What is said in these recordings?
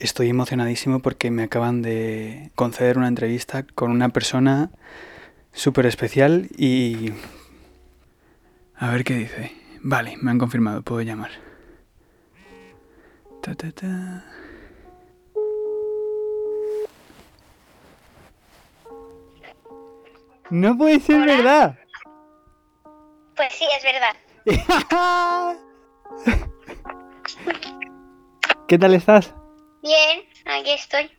Estoy emocionadísimo porque me acaban de conceder una entrevista con una persona súper especial y... A ver qué dice. Vale, me han confirmado, puedo llamar. Ta, ta, ta. No puede ser Hola. verdad. Pues sí, es verdad. ¿Qué tal estás? Aquí estoy.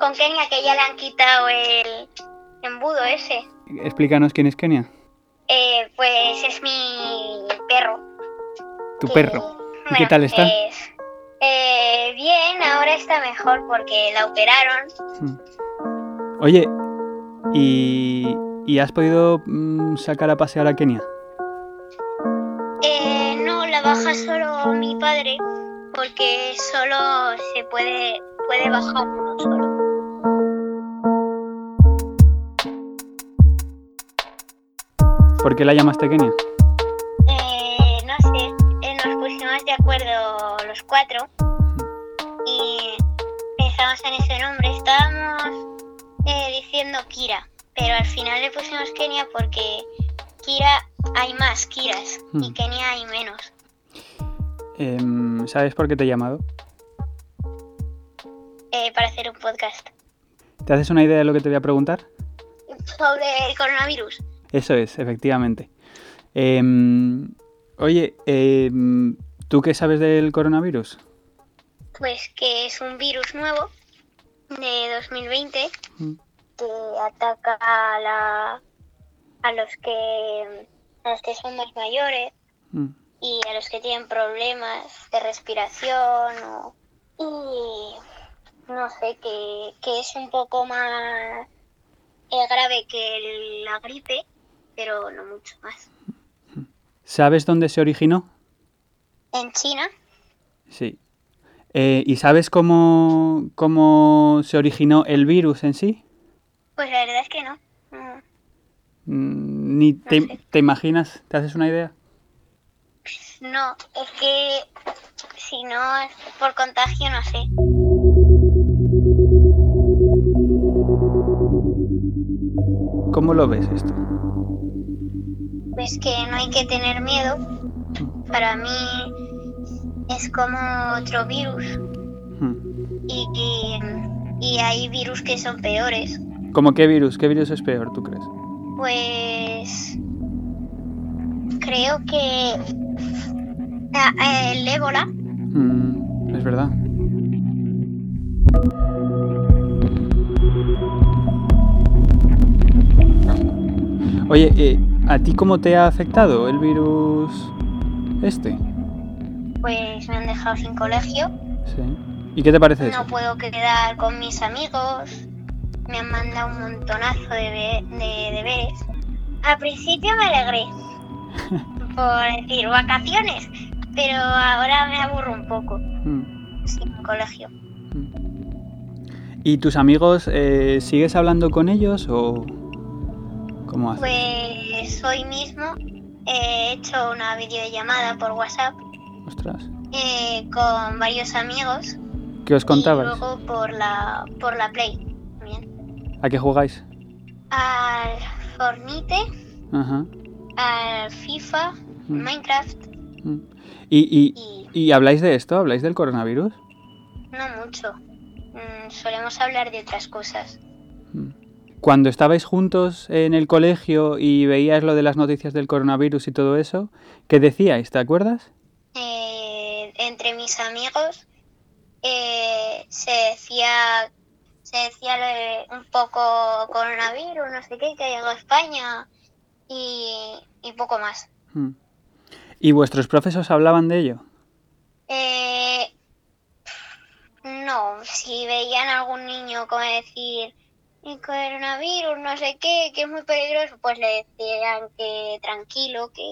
Con Kenia, que ya le han quitado el embudo ese. Explícanos quién es Kenia. Eh, pues es mi perro. Tu que- perro. ¿Y qué tal está? es- eh, bien, ahora está mejor porque la operaron. Mm. Oye, ¿y, y has podido mm, sacar a pasear a Kenia? Eh, no, la baja solo mi padre porque solo se puede, puede bajar uno solo. ¿Por qué la llamaste Kenia? Eh, no sé, eh, nos pusimos de acuerdo los cuatro y pensamos en ese nombre. Estábamos eh, diciendo Kira, pero al final le pusimos Kenia porque Kira hay más Kiras y Hmm. Kenia hay menos. Em, ¿Sabes por qué te he llamado? Eh, para hacer un podcast ¿Te haces una idea de lo que te voy a preguntar? sobre el coronavirus. Eso es, efectivamente. Em, oye, em, ¿tú qué sabes del coronavirus? Pues que es un virus nuevo de 2020 Mm. que ataca a, la, a los que a los que son más mayores Mm. y a los que tienen problemas de respiración o, y no sé que, que es un poco más eh, grave que la gripe pero no mucho más ¿Sabes dónde se originó? en China Sí. Eh, ¿Y sabes cómo, cómo se originó el virus en sí? pues la verdad es que no No. Mm, Ni te, sé. te imaginas, ¿te haces una idea? No, es que si no es por contagio, no sé. ¿Cómo lo ves esto? Pues que no hay que tener miedo. Para mí es como otro virus. Mm. Y, y, y hay virus que son peores. ¿Cómo qué virus? ¿Qué virus es peor, tú crees? Pues creo que ah, el ébola Mm, es verdad. Oye, eh, ¿a ti cómo te ha afectado el virus este? pues me han dejado sin colegio. Sí. ¿Y qué te parece eso? No puedo quedar con mis amigos. Me han mandado un montonazo de, de deberes. Al principio me alegré por decir vacaciones, pero ahora me aburro un poco Mm, sin colegio. mm. ¿Y tus amigos, eh, sigues hablando con ellos o cómo haces? Pues hoy mismo he hecho una videollamada por WhatsApp Ostras. eh, con varios amigos ¿Qué os y contabais? luego por la por la Play también. ¿A qué jugáis? Al Fornite, Ajá. al FIFA, Mm. Minecraft mm. ¿Y, y, y ¿Y habláis de esto? ¿Habláis del coronavirus? No mucho. Mm, solemos hablar de otras cosas. Cuando estabais juntos en el colegio y veías lo de las noticias del coronavirus y todo eso, ¿qué decíais? ¿Te acuerdas? Eh, entre mis amigos eh, se decía se decía lo de un poco coronavirus, no sé qué, que llegó a España y, y poco más. Mm. ¿Y vuestros profes os hablaban de ello? Eh, no, si veían a algún niño como decir el coronavirus, no sé qué, que es muy peligroso, pues le decían que tranquilo, que,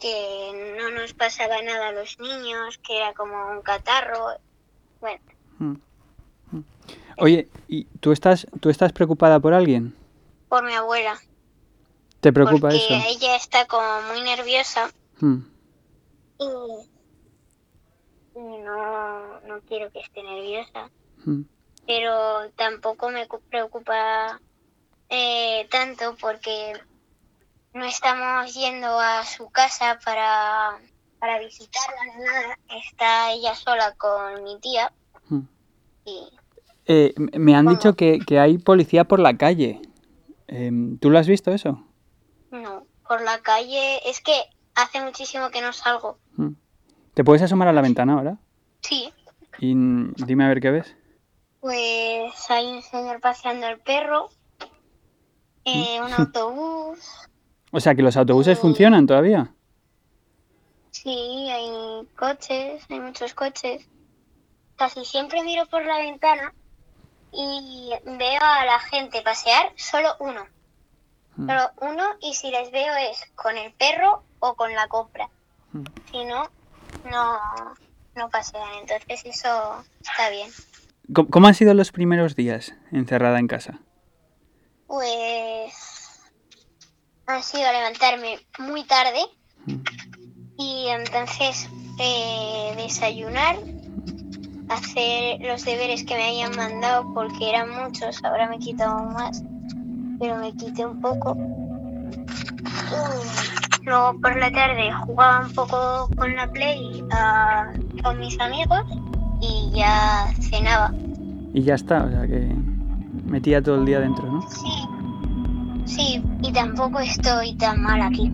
que no nos pasaba nada a los niños, que era como un catarro. Bueno, Mm. Mm. Oye, ¿y tú estás, tú estás preocupada por alguien? por mi abuela, ¿Te preocupa porque eso? ella está como muy nerviosa Mm. y, no, no quiero que esté nerviosa. Pero tampoco me cu- preocupa eh, tanto porque no estamos yendo a su casa para, para visitarla ni nada. Está ella sola con mi tía Mm. y Eh, me han ¿Cómo? dicho que, que hay policía por la calle. Em, ¿Tú lo has visto eso? no, por la calle es que hace muchísimo que no salgo. Mm. ¿Te puedes asomar a la ventana ahora? Sí, Y dime a ver qué ves. Pues hay un señor paseando el perro, eh, un autobús, O sea, que los autobuses Mm. funcionan todavía. sí, hay coches, hay muchos coches. Casi siempre miro por la ventana y veo a la gente pasear solo uno. Mm. Solo uno y si les veo es con el perro o con la compra. Mm. Si no, no, no pasean. Entonces eso está bien. ¿Cómo, han sido los primeros días encerrada en casa? Pues ha sido levantarme muy tarde Mm. y entonces eh, desayunar, hacer los deberes que me habían mandado porque eran muchos, ahora me he quitado más, pero me quité un poco. Y luego por la tarde jugaba un poco con la Play ah, con mis amigos ya cenaba. Y ya está, o sea que metía todo el día dentro, ¿no? Sí, sí, y tampoco estoy tan mal aquí.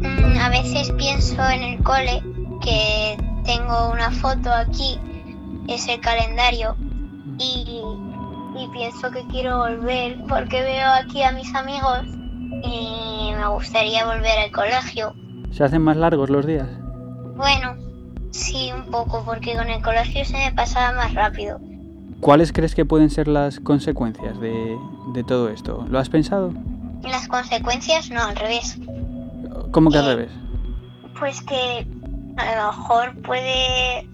Mm, A veces pienso en el cole que tengo una foto aquí, es el calendario, y, y pienso que quiero volver porque veo aquí a mis amigos y me gustaría volver al colegio. ¿Se hacen más largos los días? Bueno, sí, un poco, porque con el colegio se me pasaba más rápido. ¿Cuáles crees que pueden ser las consecuencias de, de todo esto? ¿Lo has pensado? Las consecuencias no, al revés. ¿Cómo que al Eh, revés? Pues que a lo mejor puede,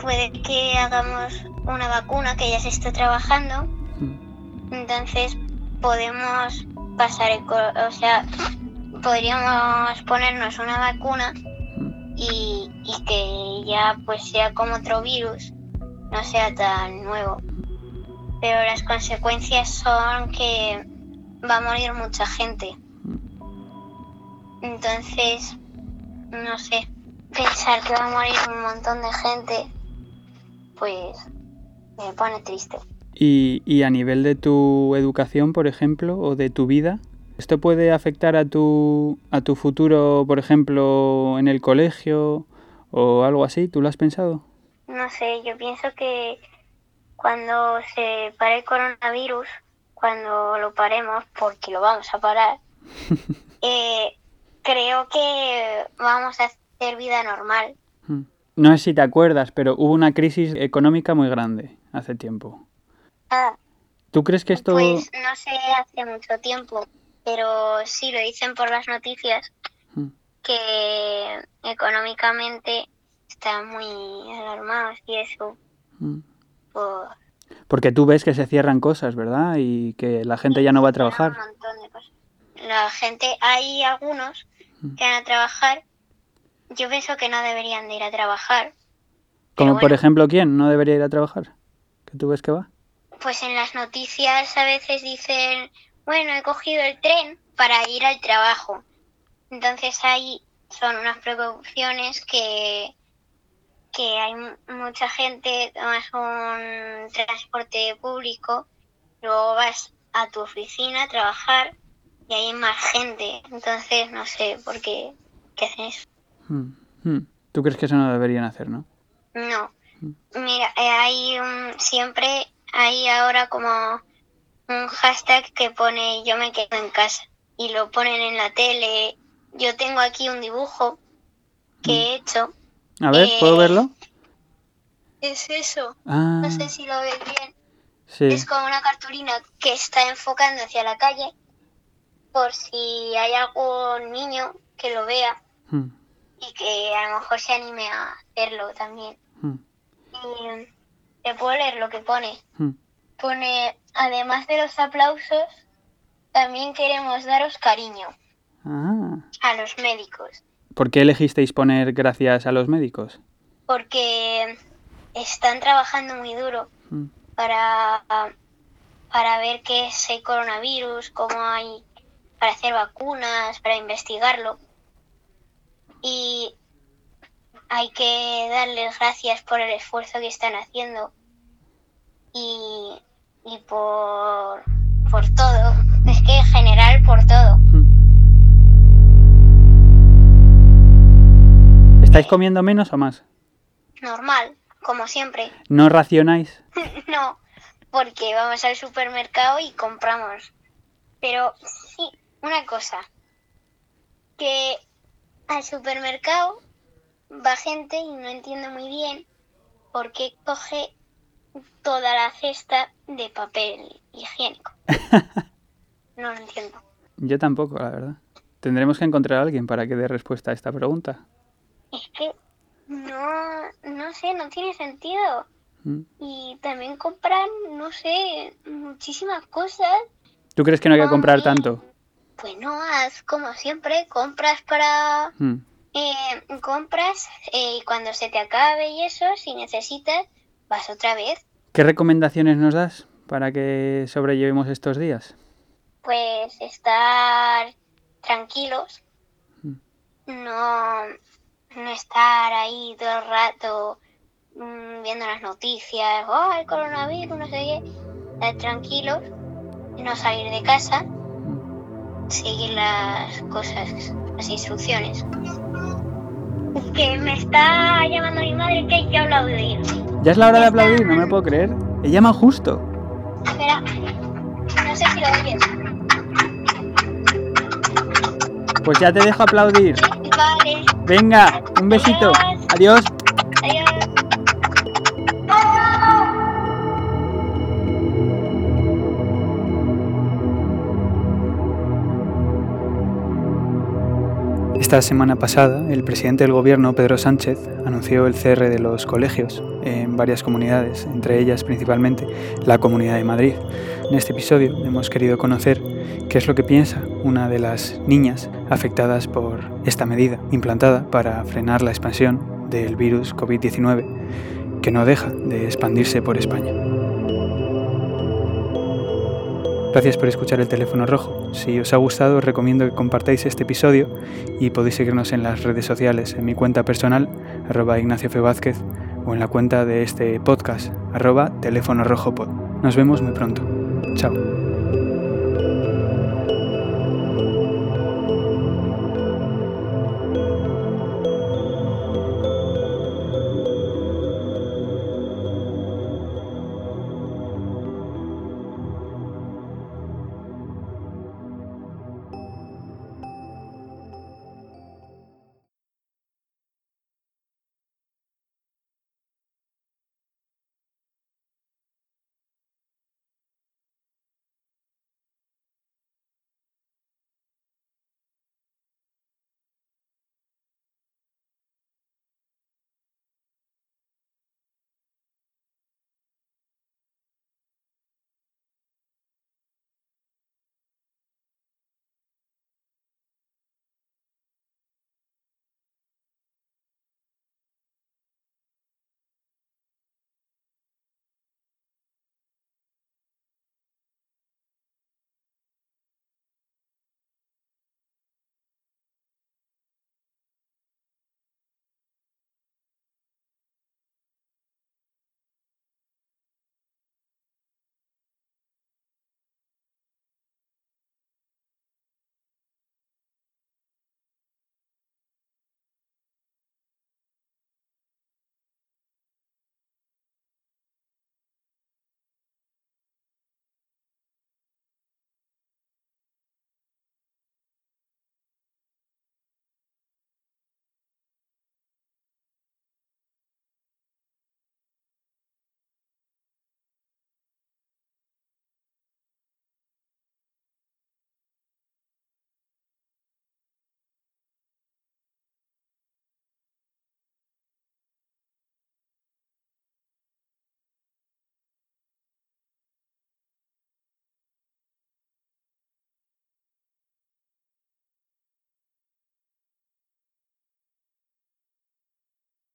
puede que hagamos una vacuna que ya se está trabajando, Mm. entonces podemos pasar el, o sea, podríamos ponernos una vacuna Mm. y, y que ya pues sea como otro virus, no sea tan nuevo. Pero las consecuencias son que va a morir mucha gente. Entonces, no sé, pensar que va a morir un montón de gente, pues me pone triste. Y, y a nivel de tu educación, por ejemplo, o de tu vida, ¿esto puede afectar a tu, a tu futuro, por ejemplo, en el colegio o algo así? ¿Tú lo has pensado? No sé, yo pienso que cuando se pare el coronavirus, cuando lo paremos, porque lo vamos a parar, eh, creo que vamos a hacer vida normal. Mm. No sé si te acuerdas, pero hubo una crisis económica muy grande hace tiempo. Ah, ¿Tú crees que esto... Pues no sé hace mucho tiempo, pero sí lo dicen por las noticias Mm. que económicamente están muy alarmados y eso Mm. por Porque tú ves que se cierran cosas, ¿verdad? Y que la gente ya no va a un trabajar. montón de cosas. La gente, hay algunos Mm. que van a trabajar. Yo pienso que no deberían de ir a trabajar. Como por ejemplo, ¿quién no debería ir a trabajar? ¿Que tú ves que va? Pues en las noticias a veces dicen, bueno, he cogido el tren para ir al trabajo. Entonces ahí son unas precauciones que, que hay mu- mucha gente, tomas un transporte público, luego vas a tu oficina a trabajar y hay más gente. Entonces no sé por qué, qué hacen eso. Mm. Mm. ¿Tú crees que eso no deberían hacer, no? No. Mira, eh, hay un, siempre hay ahora como un hashtag que pone yo me quedo en casa y lo ponen en la tele. Yo tengo aquí un dibujo que he hecho. A ver, ¿puedo Eh, verlo? Es eso. Ah, No sé si lo ves bien. sí. Es como una cartulina que está enfocando hacia la calle por si hay algún niño que lo vea Mm. y que a lo mejor se anime a hacerlo también. Mm. Y te puedo leer lo que pone. Mm. Pone, además de los aplausos, también queremos daros cariño. Ah. a los médicos. ¿Por qué elegisteis poner gracias a los médicos? Porque están trabajando muy duro Mm. para, para ver qué es el coronavirus, cómo hay para hacer vacunas, para investigarlo. Y hay que darles gracias por el esfuerzo que están haciendo y, y por, por todo. Es que en general por todo. ¿Estáis comiendo menos o más? Normal, como siempre. ¿No racionáis? No, porque vamos al supermercado y compramos. Pero sí, una cosa, que al supermercado va gente y no entiendo muy bien por qué coge toda la cesta de papel higiénico. No lo entiendo. Yo tampoco, la verdad. Tendremos que encontrar a alguien para que dé respuesta a esta pregunta. Es que no, no sé, no tiene sentido. Mm. Y también compran, no sé, muchísimas cosas ¿Tú crees que no hay que comprar Ay. tanto? Pues no, haz como siempre, compras para... Mm. eh, compras eh, y cuando se te acabe y eso, si necesitas, vas otra vez. ¿Qué recomendaciones nos das para que sobrellevemos estos días? Pues estar tranquilos, Mm. no, no estar ahí todo el rato mm, viendo las noticias, oh, el coronavirus, no sé qué. Estar tranquilos, no salir de casa, seguir las cosas, las instrucciones. Que me está llamando mi madre que hay que aplaudir. Ya es la hora de aplaudir, no me puedo creer. He llamado justo. Espera, no sé si lo oyes. Pues ya te dejo aplaudir. Vale, Venga, un besito. Adiós. adiós. Esta semana pasada, el presidente del gobierno, Pedro Sánchez, anunció el cierre de los colegios en varias comunidades, entre ellas principalmente la Comunidad de Madrid. En este episodio hemos querido conocer qué es lo que piensa una de las niñas afectadas por esta medida implantada para frenar la expansión del virus COVID-19 que no deja de expandirse por España. Gracias por escuchar el teléfono rojo. Si os ha gustado, recomiendo que compartáis este episodio y podéis seguirnos en las redes sociales, en mi cuenta personal, arroba Ignacio F. Vázquez, o en la cuenta de este podcast, arroba teléfono rojo pod. Nos vemos muy pronto. Chao.